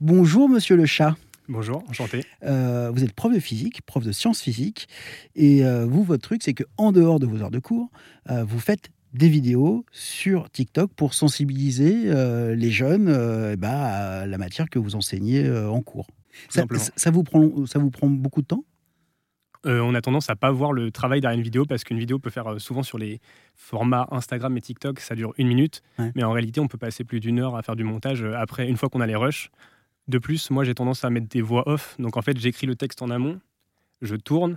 Bonjour, monsieur le chat. Bonjour, enchanté. Euh, vous êtes prof de physique, prof de sciences physiques, et euh, vous, votre truc, c'est que en dehors de vos heures de cours, euh, vous faites des vidéos sur TikTok pour sensibiliser les jeunes ben, à la matière que vous enseignez en cours. Ça, ça, vous prend, ça vous prend beaucoup de temps? On a tendance à pas voir le travail derrière une vidéo parce qu'une vidéo peut faire souvent sur les formats Instagram et TikTok, ça dure une minute, mais en réalité on peut passer plus d'une heure à faire du montage après une fois qu'on a les rushs. De plus, moi, j'ai tendance à mettre des voix off. Donc, en fait, j'écris le texte en amont, je tourne,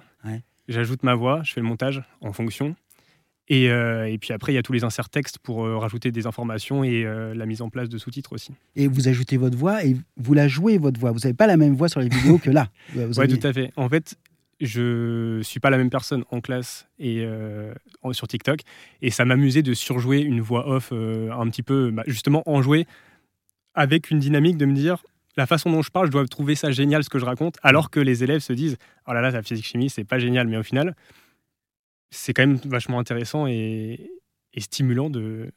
j'ajoute ma voix, je fais le montage en fonction. Et, euh, puis après, il y a tous les inserts textes pour euh, rajouter des informations et euh, la mise en place de sous-titres aussi. Et vous ajoutez votre voix et vous la jouez, votre voix. Vous n'avez pas la même voix sur les vidéos que là. Oui, tout à fait. En fait, je ne suis pas la même personne en classe et sur TikTok. Et ça m'amusait de surjouer une voix off un petit peu, bah, justement, en jouer avec une dynamique de me dire la façon dont je parle, je dois trouver ça génial ce que je raconte, alors que les élèves se disent Oh là là, la physique-chimie, c'est pas génial. Mais au final, c'est quand même vachement intéressant et, stimulant de,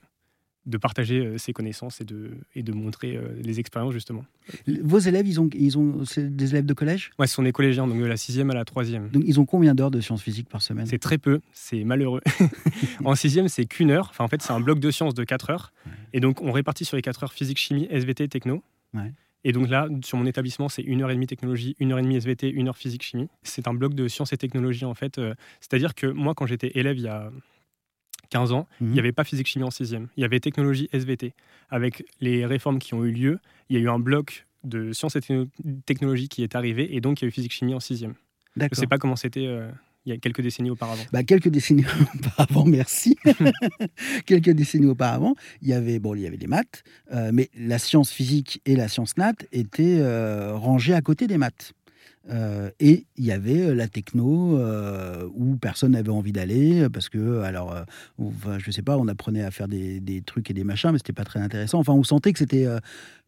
de partager euh, ses connaissances et de, et de montrer euh, les expériences, justement. Vos élèves, ils ont, ils ont des élèves de collège? Ouais, ce sont des collégiens, donc de la sixième à la troisième. Donc ils ont combien d'heures de sciences physiques par semaine? C'est très peu, c'est malheureux. en sixième, c'est qu'une heure. Enfin, en fait, c'est un bloc de sciences de 4 heures. Et donc, on répartit sur les 4 heures physique, chimie, SVT, techno. Ouais. Et donc là, sur mon établissement, c'est une heure et demie technologie, une heure et demie SVT, une heure physique chimie. C'est un bloc de sciences et technologies en fait. Euh, c'est-à-dire que moi, quand j'étais élève il y a 15 ans, il n'y mhm. avait pas physique chimie en sixième. Il y avait technologie SVT. Avec les réformes qui ont eu lieu, il y a eu un bloc de sciences et technologies qui est arrivé et donc il y a eu physique chimie en sixième. Je ne sais pas comment c'était. Euh, il y a quelques décennies auparavant bah, Quelques décennies auparavant, merci. quelques décennies auparavant, il y avait, bon, il y avait les maths, euh, mais la science physique et la science nat étaient euh, rangées à côté des maths. Euh, et il y avait euh, la techno euh, où personne n'avait envie d'aller parce que, alors, enfin, je sais pas, on apprenait à faire des, des trucs et des machins, mais c'était pas très intéressant. Enfin, on sentait que c'était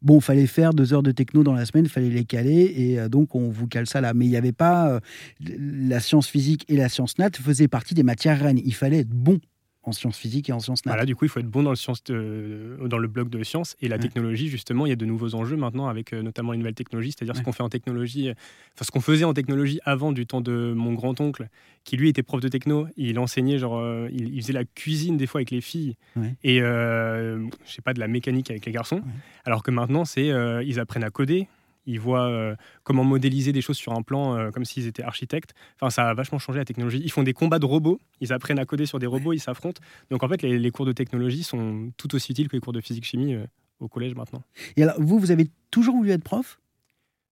bon, fallait faire deux heures de techno dans la semaine, fallait les caler et donc on vous cale ça là. Mais il n'y avait pas la science physique et la science nat faisaient partie des matières reines. Il fallait être bon en sciences physiques et en sciences nat. Voilà, du coup, il faut être bon dans le, science dans le bloc de sciences. Et la technologie, justement, il y a de nouveaux enjeux maintenant avec euh, notamment une nouvelle technologie, c'est-à-dire ce qu'on fait en technologie, enfin ce qu'on faisait en technologie avant du temps de mon grand-oncle, qui lui était prof de techno. Il enseignait, genre, euh, il, faisait la cuisine des fois avec les filles et, euh, je sais pas, de la mécanique avec les garçons. Alors que maintenant, c'est, ils apprennent à coder, ils voient euh, comment modéliser des choses sur un plan euh, comme s'ils étaient architectes. Enfin, ça a vachement changé la technologie. Ils font des combats de robots, ils apprennent à coder sur des robots, ils s'affrontent. Donc en fait, les, cours de technologie sont tout aussi utiles que les cours de physique-chimie euh, au collège maintenant. Et alors, vous, vous avez toujours voulu être prof?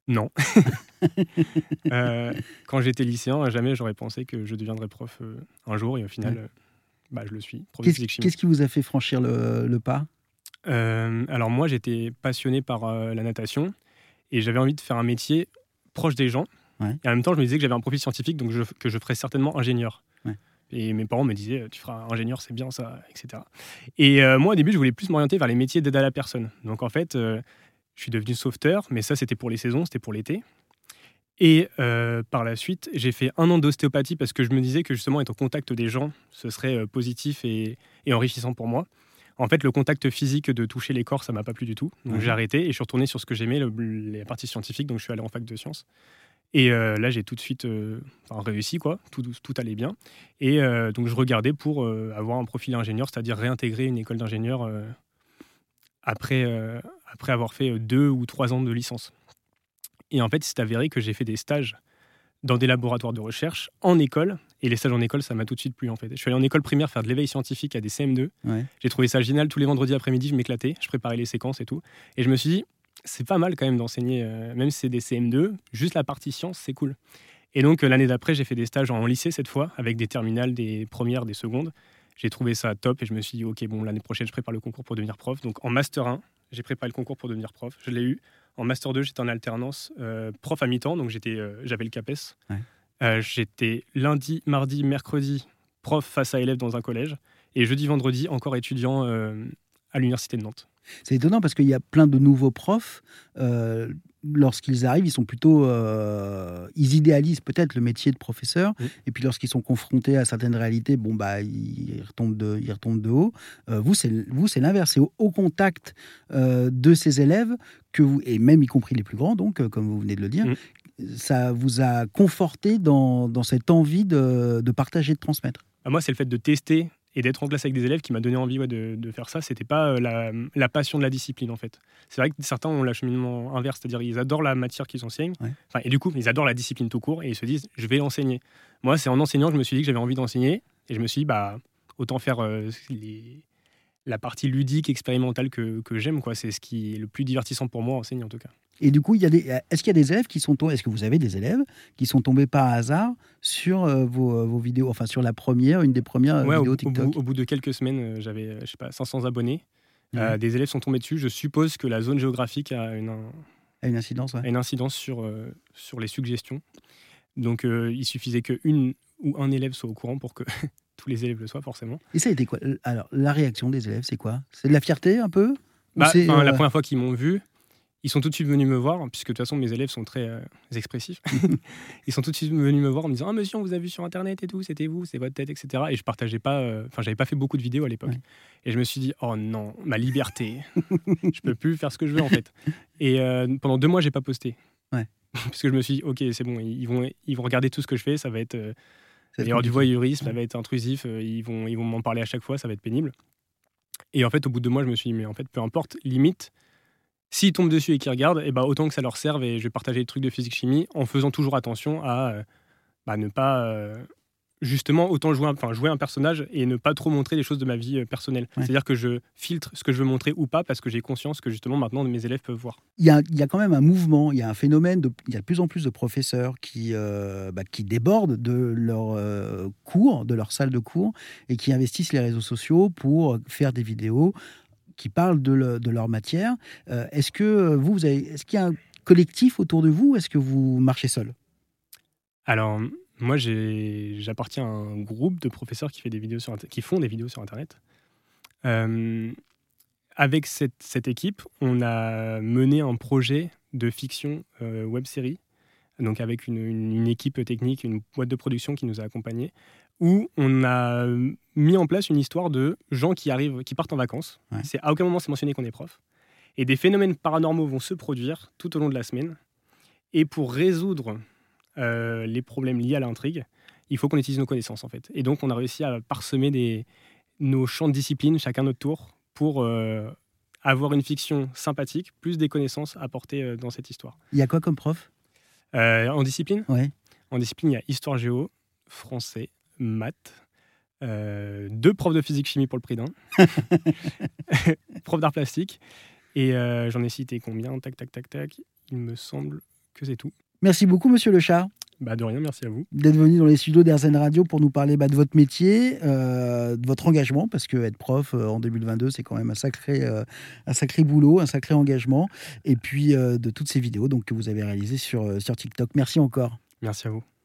Non. quand j'étais lycéen, jamais j'aurais pensé que je deviendrais prof un jour et au final, bah, je le suis. Qu'est-ce qui vous a fait franchir le, pas? Alors moi, j'étais passionné par la natation et j'avais envie de faire un métier proche des gens. Et en même temps, je me disais que j'avais un profil scientifique, donc que je ferais certainement ingénieur. Et mes parents me disaient, tu feras ingénieur, c'est bien ça, etc. Et euh, moi, au début, je voulais plus m'orienter vers les métiers d'aide à la personne. Donc en fait, euh, je suis devenu sauveteur, mais ça, c'était pour les saisons, c'était pour l'été. Et euh, par la suite, j'ai fait un an d'ostéopathie parce que je me disais que justement être au contact des gens, ce serait positif et, et enrichissant pour moi. En fait, le contact physique de toucher les corps, ça m'a pas plu du tout. Donc j'ai arrêté et je suis retourné sur ce que j'aimais, les parties scientifiques. Donc je suis allé en fac de sciences. Et euh, là, j'ai tout de suite euh, réussi, quoi. Tout, tout allait bien. Et euh, donc, je regardais pour avoir un profil ingénieur, c'est-à-dire réintégrer une école d'ingénieur après, après avoir fait deux ou trois ans de licence. Et en fait, c'est avéré que j'ai fait des stages dans des laboratoires de recherche en école. Et les stages en école, ça m'a tout de suite plu en fait. Je suis allé en école primaire faire de l'éveil scientifique à des CM2. J'ai trouvé ça génial. Tous les vendredis après-midi, je m'éclatais. Je préparais les séquences et tout. Et je me suis dit, c'est pas mal quand même d'enseigner, euh, même si c'est des CM2, juste la partie science, c'est cool. Et donc euh, l'année d'après, j'ai fait des stages en lycée cette fois, avec des terminales, des premières, des secondes. J'ai trouvé ça top et je me suis dit, ok, bon, l'année prochaine, je prépare le concours pour devenir prof. Donc en Master 1, j'ai préparé le concours pour devenir prof. Je l'ai eu. En Master 2, j'étais en alternance, euh, prof à mi-temps, donc j'étais, j'avais le CAPES. Euh, j'étais lundi, mardi, mercredi prof face à élèves dans un collège et jeudi, vendredi encore étudiant euh, à l'université de Nantes. C'est étonnant parce qu'il y a plein de nouveaux profs. Lorsqu'ils arrivent, ils sont plutôt, ils idéalisent peut-être le métier de professeur, et puis lorsqu'ils sont confrontés à certaines réalités, bon bah ils retombent de, ils retombent de haut. vous c'est vous c'est l'inverse, c'est au, contact de ces élèves que vous, et même y compris les plus grands, donc comme vous venez de le dire, ça vous a conforté dans, dans cette envie de, de partager, de transmettre. Ah, moi, c'est le fait de tester et d'être en classe avec des élèves qui m'a donné envie de, de, faire ça. C'était pas euh, la, la, passion de la discipline en fait. C'est vrai que certains ont l'acheminement inverse, c'est-à-dire ils adorent la matière qu'ils enseignent, enfin, et du coup ils adorent la discipline tout court et ils se disent je vais enseigner. Moi, c'est en enseignant que je me suis dit que j'avais envie d'enseigner et je me suis dit bah autant faire euh, les, la partie ludique, expérimentale que, que j'aime. quoi. C'est ce qui est le plus divertissant pour moi enseigner en tout cas. Et du coup, il y a des, est-ce qu'il y a des élèves qui sont tombés, est-ce que vous avez des élèves qui sont tombés par hasard sur euh, vos, euh, vos, vidéos, enfin sur la première, une des premières euh, vidéos TikTok au bout, de quelques semaines, j'avais, je sais pas, 500 abonnés. des élèves sont tombés dessus. Je suppose que la zone géographique a une, a une incidence, une incidence sur, sur les suggestions. Donc, il suffisait qu'une ou un élève soit au courant pour que tous les élèves le soient, forcément. Et ça a été quoi? Alors, la réaction des élèves, c'est quoi? C'est de la fierté un peu? Bah, La première fois qu'ils m'ont vu, ils sont tout de suite venus me voir, puisque de toute façon mes élèves sont très euh, expressifs. ils sont tout de suite venus me voir en me disant Ah, monsieur, on vous a vu sur internet et tout, c'était vous, c'est votre tête, etc. Et je partageais pas, euh, enfin, j'avais pas fait beaucoup de vidéos à l'époque. Et je me suis dit Oh non, ma liberté, je peux plus faire ce que je veux en fait. Et euh, pendant deux mois, j'ai pas posté. Ouais. parce que je me suis dit Ok, c'est bon, ils vont, ils vont regarder tout ce que je fais, ça va être. Il y aura du voyeurisme, ça va être intrusif, ils vont, ils vont m'en parler à chaque fois, ça va être pénible. Et en fait, au bout de deux mois, je me suis dit, mais en fait, peu importe, limite, S'ils tombent dessus et qu'ils regardent, et eh ben, autant que ça leur serve et je vais partager des trucs de physique-chimie en faisant toujours attention à euh, bah, ne pas. Euh, justement, autant jouer un, enfin, jouer un personnage et ne pas trop montrer des choses de ma vie euh, personnelle. C'est-à-dire que je filtre ce que je veux montrer ou pas parce que j'ai conscience que justement maintenant mes élèves peuvent voir. Il y a, il y a quand même un mouvement, il y a un phénomène, de, il y a de plus en plus de professeurs qui, bah, qui débordent de leur cours, de leur salle de cours et qui investissent les réseaux sociaux pour faire des vidéos qui parlent de, leur matière. Euh, est-ce que vous, vous avez, est-ce qu'il y a un collectif autour de vous ou est-ce que vous marchez seul? Alors, moi, j'appartiens à un groupe de professeurs qui, fait des vidéos sur, qui font des vidéos sur Internet. Euh, avec cette, cette, équipe, on a mené un projet de fiction euh, web série, donc avec une, une, équipe technique, une boîte de production qui nous a accompagnés, où on a mis en place une histoire de gens qui arrivent, qui partent en vacances. C'est à aucun moment c'est mentionné qu'on est prof. Et des phénomènes paranormaux vont se produire tout au long de la semaine. Et pour résoudre euh, les problèmes liés à l'intrigue, il faut qu'on utilise nos connaissances en fait. Et donc on a réussi à parsemer des, nos champs de discipline, chacun notre tour, pour euh, avoir une fiction sympathique, plus des connaissances apportées euh, dans cette histoire. Il y a quoi comme prof? En discipline? Ouais. En discipline, il y a histoire géo, français, maths, euh, deux profs de physique-chimie pour le prix d'un, prof d'art plastique, et euh, j'en ai cité combien? Tac, tac, tac, tac. Il me semble que c'est tout. Merci beaucoup, monsieur Le Chat. Bah de rien, merci à vous. D'être venu dans les studios d'Airzen Radio pour nous parler bah, de votre métier, euh, de votre engagement, parce que être prof en 2022, c'est quand même un sacré, un sacré boulot, un sacré engagement, et puis de toutes ces vidéos donc, que vous avez réalisées sur, sur TikTok. Merci encore. Merci à vous.